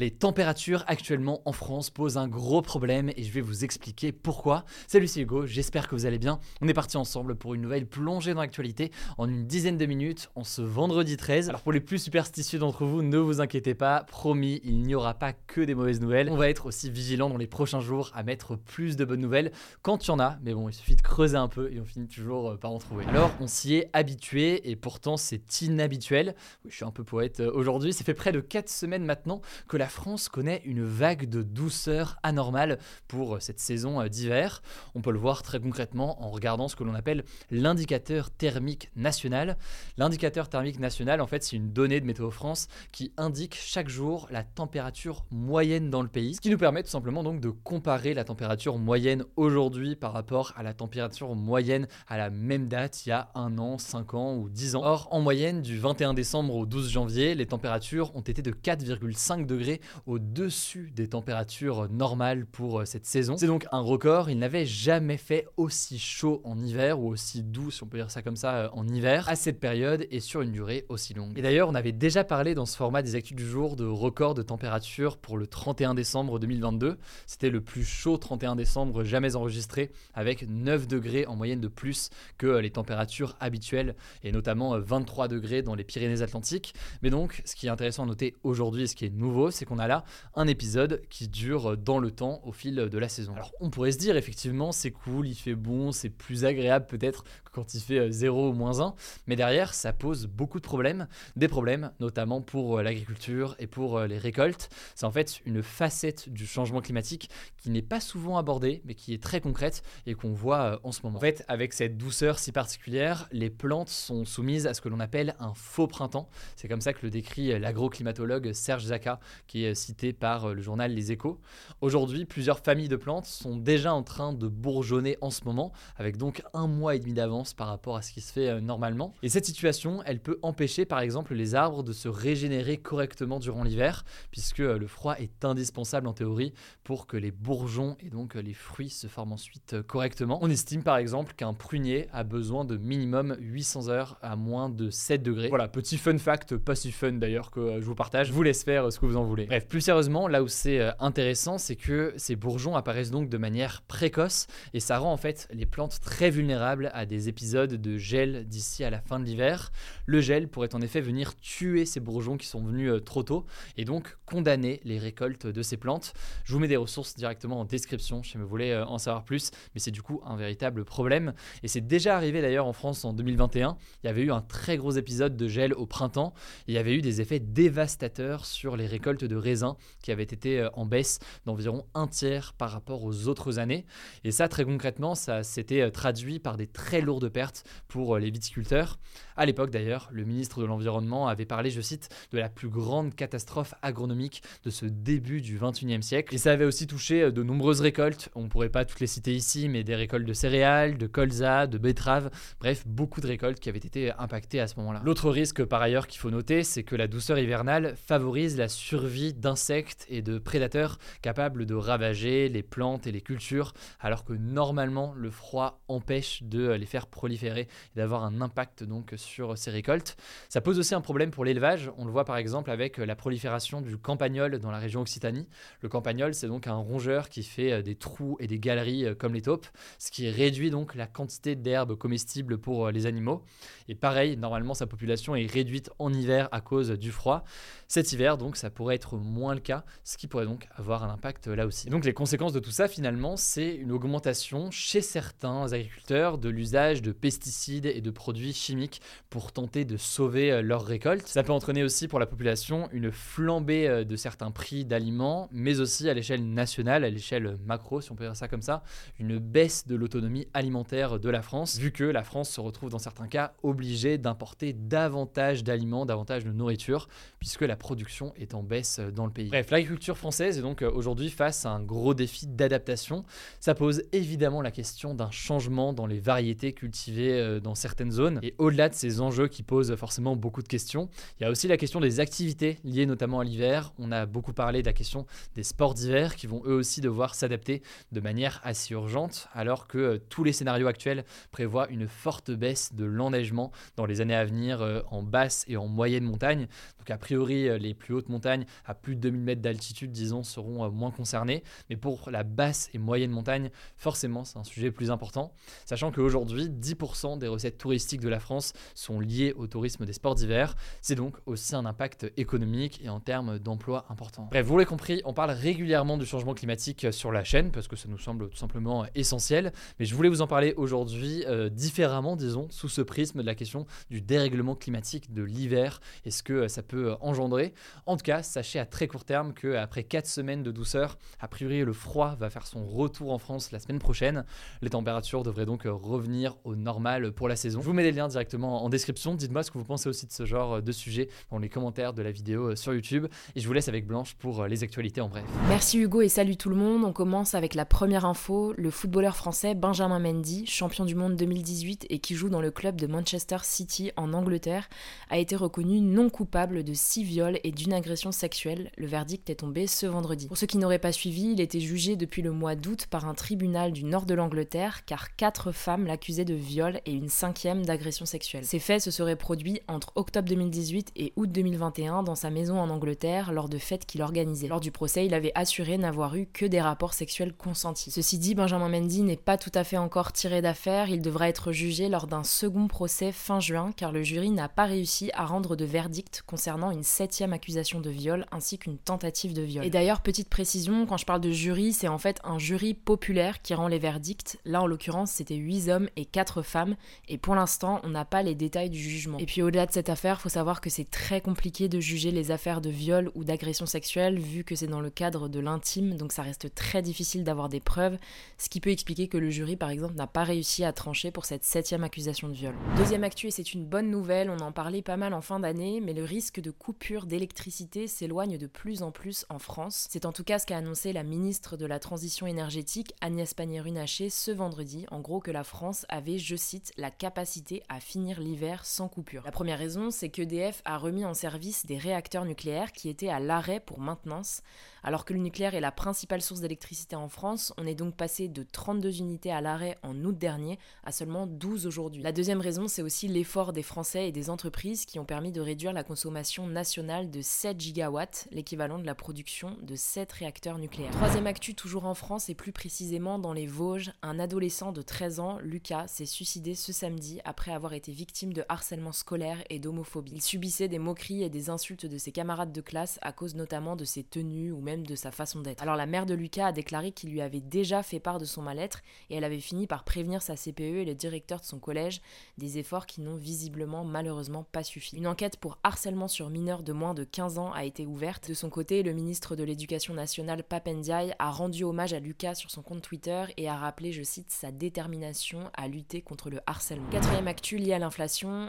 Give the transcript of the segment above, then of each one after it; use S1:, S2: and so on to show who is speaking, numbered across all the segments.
S1: Les températures actuellement en France posent un gros problème et je vais vous expliquer pourquoi. Salut c'est Hugo, j'espère que vous allez bien. On est parti ensemble pour une nouvelle plongée dans l'actualité en une dizaine de minutes en ce vendredi 13. Alors pour les plus superstitieux d'entre vous, ne vous inquiétez pas, promis, il n'y aura pas que des mauvaises nouvelles. On va être aussi vigilant dans les prochains jours à mettre plus de bonnes nouvelles quand il y en a, mais bon, il suffit de creuser un peu et on finit toujours euh, par en trouver. Alors on s'y est habitué et pourtant c'est inhabituel. Oui, je suis un peu poète euh, aujourd'hui, ça fait près de 4 semaines maintenant que la France connaît une vague de douceur anormale pour cette saison euh, d'hiver. On peut le voir très concrètement en regardant ce que l'on appelle l'indicateur thermique national. L'indicateur thermique national, en fait, c'est une donnée de Météo France qui indique chaque jour la température moyenne dans le pays, ce qui nous permet tout simplement donc de comparer la température moyenne aujourd'hui par rapport à la température moyenne à la même date il y a un an, 5 ans ou 10 ans. Or, en moyenne, du 21 décembre au 12 janvier, les températures ont été de 4,5 degrés au-dessus des températures normales pour euh, cette saison. C'est donc un record, il n'avait jamais fait aussi chaud en hiver ou aussi doux, si on peut dire ça comme ça, euh, en hiver, à cette période et sur une durée aussi longue. Et d'ailleurs, on avait déjà parlé dans ce format des actus du jour de record de température pour le 31 décembre 2022. C'était le plus chaud 31 décembre jamais enregistré, avec 9 degrés en moyenne de plus que euh, les températures habituelles, et notamment 23 degrés dans les Pyrénées-Atlantiques. Mais donc, ce qui est intéressant à noter aujourd'hui, ce qui est nouveau, c'est qu'on a là un épisode qui dure dans le temps au fil de la saison. Alors on pourrait se dire effectivement c'est cool, il fait bon, c'est plus agréable peut-être que quand il fait 0 euh, ou moins 1, mais derrière ça pose beaucoup de problèmes, des problèmes notamment pour euh, l'agriculture et pour euh, les récoltes. C'est en fait une facette du changement climatique qui n'est pas souvent abordée mais qui est très concrète et qu'on voit en ce moment. En fait avec cette douceur si particulière, les plantes sont soumises à ce que l'on appelle un faux printemps. C'est comme ça que le décrit l'agroclimatologue Serge Zaka qui est cité par euh, le journal Les Échos. Aujourd'hui, plusieurs familles de plantes sont déjà en train de bourgeonner en ce moment, avec donc un mois et demi d'avance par rapport à ce qui se fait euh, normalement. Et cette situation, elle peut empêcher par exemple les arbres de se régénérer correctement durant l'hiver, puisque euh, le froid est indispensable en théorie pour que les bourgeons et donc les fruits se forment ensuite correctement. On estime par exemple qu'un prunier a besoin de minimum 800 heures à moins de 7 degrés. Voilà, petit fun fact, pas si fun d'ailleurs que je vous partage. Je vous laisse faire ce que vous en voulez. Bref, plus sérieusement, là où c'est euh, intéressant, c'est que ces bourgeons apparaissent donc de manière précoce et ça rend en fait les plantes très vulnérables à des épisodes de gel d'ici à la fin de l'hiver. Le gel pourrait en effet venir tuer ces bourgeons qui sont venus euh, trop tôt et donc condamner les récoltes de ces plantes. Je vous mets des ressources directement en description si vous voulez euh, en savoir plus, mais c'est du coup un véritable problème et c'est déjà arrivé d'ailleurs en France en 2021. Il y avait eu un très gros épisode de gel au printemps. il y avait eu des effets dévastateurs sur les récoltes de raisins qui avait été euh, en baisse d'environ un tiers par rapport aux autres années. Et ça, très concrètement, ça s'était euh, traduit par des très lourdes pertes pour euh, les viticulteurs. À l'époque, d'ailleurs, le ministre de l'Environnement avait parlé, je cite, de la plus grande catastrophe agronomique de ce début du 21e siècle. Et ça avait aussi touché de nombreuses récoltes. On pourrait pas toutes les citer ici, mais des récoltes de céréales, de colza, de betteraves, bref, beaucoup de récoltes qui avaient été impactées à ce moment-là. L'autre risque, par ailleurs, qu'il faut noter, c'est que la douceur hivernale favorise la survie d'insectes et de prédateurs capables de ravager les plantes et les cultures, alors que normalement le froid empêche de les faire proliférer et d'avoir un impact donc sur ces récoltes. Ça pose aussi un problème pour l'élevage, on le voit par exemple avec la prolifération du campagnol dans la région Occitanie. Le campagnol c'est donc un rongeur qui fait des trous et des galeries comme les taupes, ce qui réduit donc la quantité d'herbes comestibles pour les animaux. Et pareil, normalement sa population est réduite en hiver à cause du froid. Cet hiver donc ça pourrait être moins le cas, ce qui pourrait donc avoir un impact là aussi. donc les conséquences de tout ça finalement, c'est une augmentation chez certains agriculteurs de l'usage de pesticides et de produits chimiques pour tenter de sauver leur récolte. Ça peut entraîner aussi pour la population une flambée de certains prix d'aliments, mais aussi à l'échelle nationale, à l'échelle macro, si on peut dire ça comme ça, une baisse de l'autonomie alimentaire de la France, vu que la France se retrouve dans certains cas obligée d'importer davantage d'aliments, davantage de nourriture, puisque la production est en baisse dans le pays. Bref, l'agriculture française est donc aujourd'hui face à un gros défi d'adaptation. Ça pose évidemment la question d'un changement dans les variétés cultivées euh, dans certaines zones. Et au-delà de ces enjeux qui posent forcément beaucoup de questions, il y a aussi la question des activités liées notamment à l'hiver. On a beaucoup parlé de la question des sports d'hiver qui vont eux aussi devoir s'adapter de manière assez urgente, alors que euh, tous les scénarios actuels prévoient une forte baisse de l'enneigement dans les années à venir euh, en basse et en moyenne montagne. Donc a priori, les plus hautes montagnes à plus de 2000 mètres d'altitude, disons, seront moins concernées. Mais pour la basse et moyenne montagne, forcément, c'est un sujet plus important. Sachant qu'aujourd'hui, 10% des recettes touristiques de la France sont liées au tourisme des sports d'hiver. C'est donc aussi un impact économique et en termes d'emploi important. Bref, vous l'avez compris, on parle régulièrement du changement climatique sur la chaîne parce que ça nous semble tout simplement essentiel. Mais je voulais vous en parler aujourd'hui euh, différemment, disons, sous ce prisme de la question du dérèglement climatique de l'hiver et ce que euh, ça peut engendrer? En tout cas, sachez à très court terme qu'après 4 semaines de douceur, a priori le froid va faire son retour en France la semaine prochaine. Les températures devraient donc revenir au normal pour la saison. Je vous mets les liens directement en description. Dites-moi ce que vous pensez aussi de ce genre de sujet dans les commentaires de la vidéo sur YouTube. Et je vous laisse avec Blanche pour les actualités en bref.
S2: Merci Hugo et salut tout le monde. On commence avec la première info. Le footballeur français Benjamin Mendy, champion du monde 2018 et qui joue dans le club de Manchester City en Angleterre, a été reconnu non coupable de six viols et d'une agression sexuelle. Le verdict est tombé ce vendredi. Pour ceux qui n'auraient pas suivi, il était jugé depuis le mois d'août par un tribunal du nord de l'Angleterre car quatre femmes l'accusaient de viol et une cinquième d'agression sexuelle. Ces faits se seraient produits entre octobre 2018 et août 2021 dans sa maison en Angleterre lors de fêtes qu'il organisait. Lors du procès, il avait assuré n'avoir eu que des rapports sexuels consentis. Ceci dit, Benjamin Mendy n'est pas tout à fait encore tiré d'affaire, il devra être jugé lors d'un second procès fin juin car le jury n'a pas réussi à rendre de verdict concernant une septième accusation de viol ainsi qu'une tentative de viol. Et d'ailleurs, petite précision, quand je parle de jury, c'est en fait un jury populaire qui rend les verdicts. Là, en l'occurrence, c'était 8 hommes et 4 femmes. Et pour l'instant, on n'a pas les détails du jugement. Et puis au-delà de cette affaire, faut savoir que c'est très compliqué de juger les affaires de viol ou d'agression sexuelle, vu que c'est dans le cadre de l'intime, donc ça reste très difficile d'avoir des preuves, ce qui peut expliquer que le jury, par exemple, n'a pas réussi à trancher pour cette septième accusation de viol. Deuxième actu, et c'est une bonne nouvelle, on en parlait pas mal en fin d'année, mais le risque de coupure d'électricité s'éloigne de plus en plus en France. C'est en tout cas ce qu'a annoncé la ministre de la Transition énergétique, Agnès Pannier-Runacher, ce vendredi, en gros que la France avait, je cite, la capacité à finir l'hiver sans coupure. La première raison, c'est qu'EDF a remis en service des réacteurs nucléaires qui étaient à l'arrêt pour maintenance alors que le nucléaire est la principale source d'électricité en France, on est donc passé de 32 unités à l'arrêt en août dernier à seulement 12 aujourd'hui. La deuxième raison, c'est aussi l'effort des Français et des entreprises qui ont permis de réduire la consommation nationale de 7 gigawatts, l'équivalent de la production de 7 réacteurs nucléaires. Troisième actu, toujours en France et plus précisément dans les Vosges, un adolescent de 13 ans, Lucas, s'est suicidé ce samedi après avoir été victime de harcèlement scolaire et d'homophobie. Il subissait des moqueries et des insultes de ses camarades de classe à cause notamment de ses tenues ou même de sa façon d'être. Alors la mère de Lucas a déclaré qu'il lui avait déjà fait part de son mal-être et elle avait fini par prévenir sa CPE et le directeur de son collège des efforts qui n'ont visiblement malheureusement pas suffi. Une enquête pour harcèlement sur mineurs de moins de 15 ans a été ouverte. De son côté, le ministre de l'Éducation nationale Papendiaï a rendu hommage à Lucas sur son compte Twitter et a rappelé, je cite, sa détermination à lutter contre le harcèlement. Quatrième actu lié à l'inflation,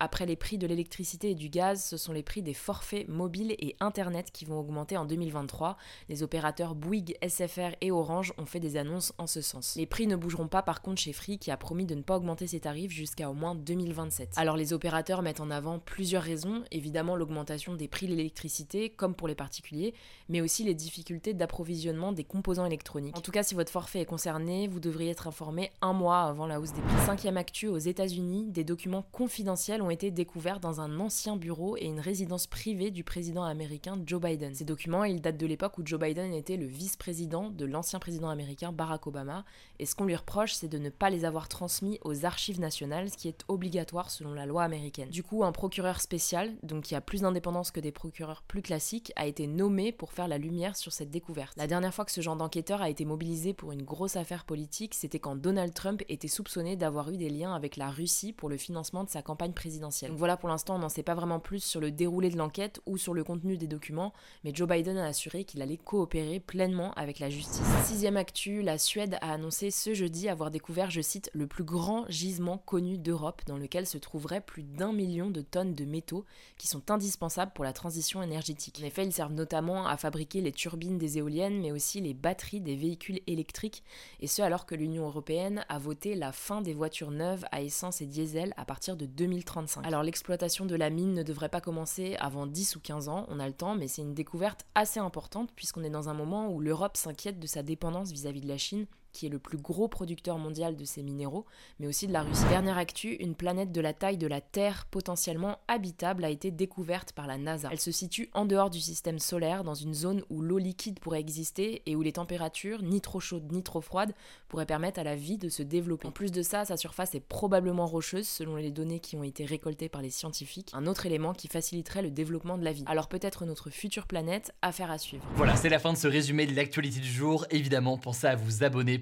S2: après les prix de l'électricité et du gaz, ce sont les prix des forfaits mobiles et internet qui vont augmenter en 2023. Les opérateurs Bouygues, SFR et Orange ont fait des annonces en ce sens. Les prix ne bougeront pas par contre chez Free qui a promis de ne pas augmenter ses tarifs jusqu'à au moins 2027. Alors les opérateurs mettent en avant plusieurs raisons, évidemment l'augmentation des prix de l'électricité comme pour les particuliers, mais aussi les difficultés d'approvisionnement des composants électroniques. En tout cas, si votre forfait est concerné, vous devriez être informé un mois avant la hausse des prix. Cinquième actu, aux États-Unis, des documents confidentiels ont été découverts dans un ancien bureau et une résidence privée du président américain Joe Biden. Ces documents, ils datent de l'époque où Joe Biden était le vice-président de l'ancien président américain Barack Obama, et ce qu'on lui reproche, c'est de ne pas les avoir transmis aux archives nationales, ce qui est obligatoire selon la loi américaine. Du coup, un procureur spécial, donc qui a plus d'indépendance que des procureurs plus classiques, a été nommé pour faire la lumière sur cette découverte. La dernière fois que ce genre d'enquêteur a été mobilisé pour une grosse affaire politique, c'était quand Donald Trump était soupçonné d'avoir eu des liens avec la Russie pour le financement de sa campagne présidentielle. Donc voilà, pour l'instant, on n'en sait pas vraiment plus sur le déroulé de l'enquête ou sur le contenu des documents, mais Joe Biden a assuré qu'il allait coopérer pleinement avec la justice. Sixième actu, la Suède a annoncé ce jeudi avoir découvert, je cite, le plus grand gisement connu d'Europe dans lequel se trouverait plus d'un million de tonnes de métaux qui sont indispensables pour la transition énergétique. En effet, ils servent notamment à fabriquer les turbines des éoliennes, mais aussi les batteries des véhicules électriques, et ce alors que l'Union européenne a voté la fin des voitures neuves à essence et diesel à partir de 2035. Alors l'exploitation de la mine ne devrait pas commencer avant 10 ou 15 ans, on a le temps, mais c'est une découverte assez importante puisqu'on est dans un moment où l'Europe s'inquiète de sa dépendance vis-à-vis de la Chine qui est le plus gros producteur mondial de ces minéraux, mais aussi de la Russie. Dernière actu, une planète de la taille de la Terre potentiellement habitable a été découverte par la NASA. Elle se situe en dehors du système solaire, dans une zone où l'eau liquide pourrait exister et où les températures, ni trop chaudes ni trop froides, pourraient permettre à la vie de se développer. En plus de ça, sa surface est probablement rocheuse selon les données qui ont été récoltées par les scientifiques, un autre élément qui faciliterait le développement de la vie. Alors peut-être notre future planète, affaire à suivre.
S1: Voilà, c'est la fin de ce résumé de l'actualité du jour. Évidemment, pensez à vous abonner